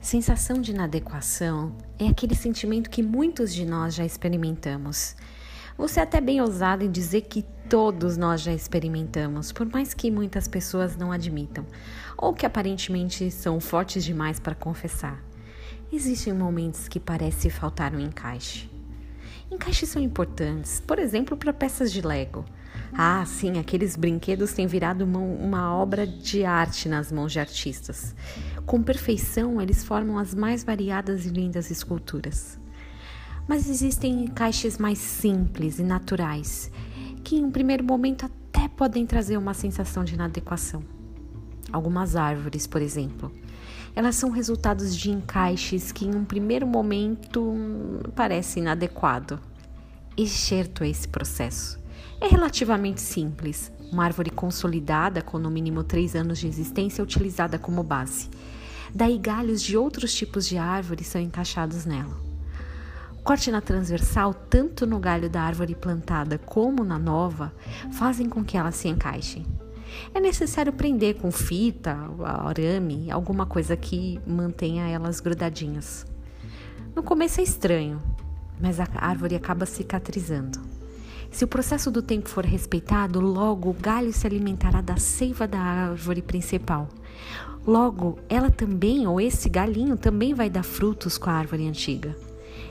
Sensação de inadequação é aquele sentimento que muitos de nós já experimentamos. Você é até bem ousado em dizer que todos nós já experimentamos, por mais que muitas pessoas não admitam, ou que aparentemente são fortes demais para confessar. Existem momentos que parece faltar um encaixe. Encaixes são importantes, por exemplo, para peças de Lego. Ah, sim, aqueles brinquedos têm virado uma, uma, obra de arte nas mãos de artistas. Com perfeição, eles formam as mais variadas e lindas esculturas. Mas existem encaixes mais simples e naturais, que em um primeiro momento até podem trazer uma sensação de inadequação. Algumas árvores, por exemplo, elas são resultados de encaixes que em um primeiro momento parece inadequado. Excerto esse processo é relativamente simples. Uma árvore consolidada, com no mínimo três anos de existência, é utilizada como base. Daí, galhos de outros tipos de árvores são encaixados nela. Corte na transversal, tanto no galho da árvore plantada como na nova, fazem com que elas se encaixem. É necessário prender com fita, arame, alguma coisa que mantenha elas grudadinhas. No começo é estranho, mas a árvore acaba cicatrizando. Se o processo do tempo for respeitado, logo o galho se alimentará da seiva da árvore principal. Logo, ela também, ou esse galinho, também vai dar frutos com a árvore antiga.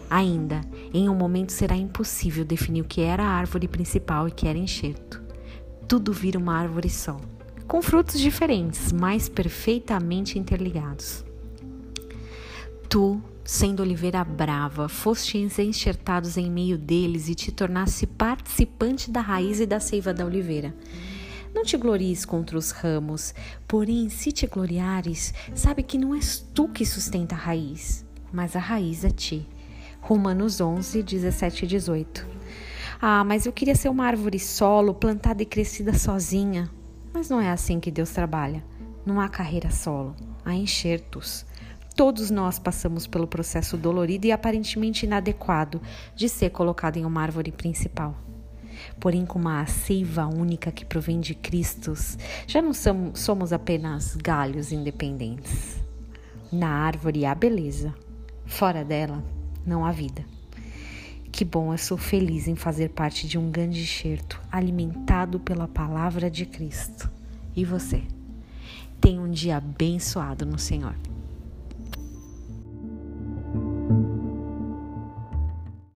Ainda, em um momento será impossível definir o que era a árvore principal e que era enxerto. Tudo vira uma árvore só, com frutos diferentes, mas perfeitamente interligados. Tu sendo oliveira brava, fostes enxertados em meio deles e te tornasse participante da raiz e da seiva da oliveira. Não te glories contra os ramos, porém, se te gloriares, sabe que não és tu que sustenta a raiz, mas a raiz é ti. Romanos 11, 17 e 18. Ah, mas eu queria ser uma árvore solo, plantada e crescida sozinha. Mas não é assim que Deus trabalha. Não há carreira solo, há enxertos. Todos nós passamos pelo processo dolorido e aparentemente inadequado de ser colocado em uma árvore principal. Porém, com uma seiva única que provém de Cristo, já não somos apenas galhos independentes. Na árvore há beleza, fora dela não há vida. Que bom, eu sou feliz em fazer parte de um grande enxerto alimentado pela palavra de Cristo. E você? Tenha um dia abençoado no Senhor.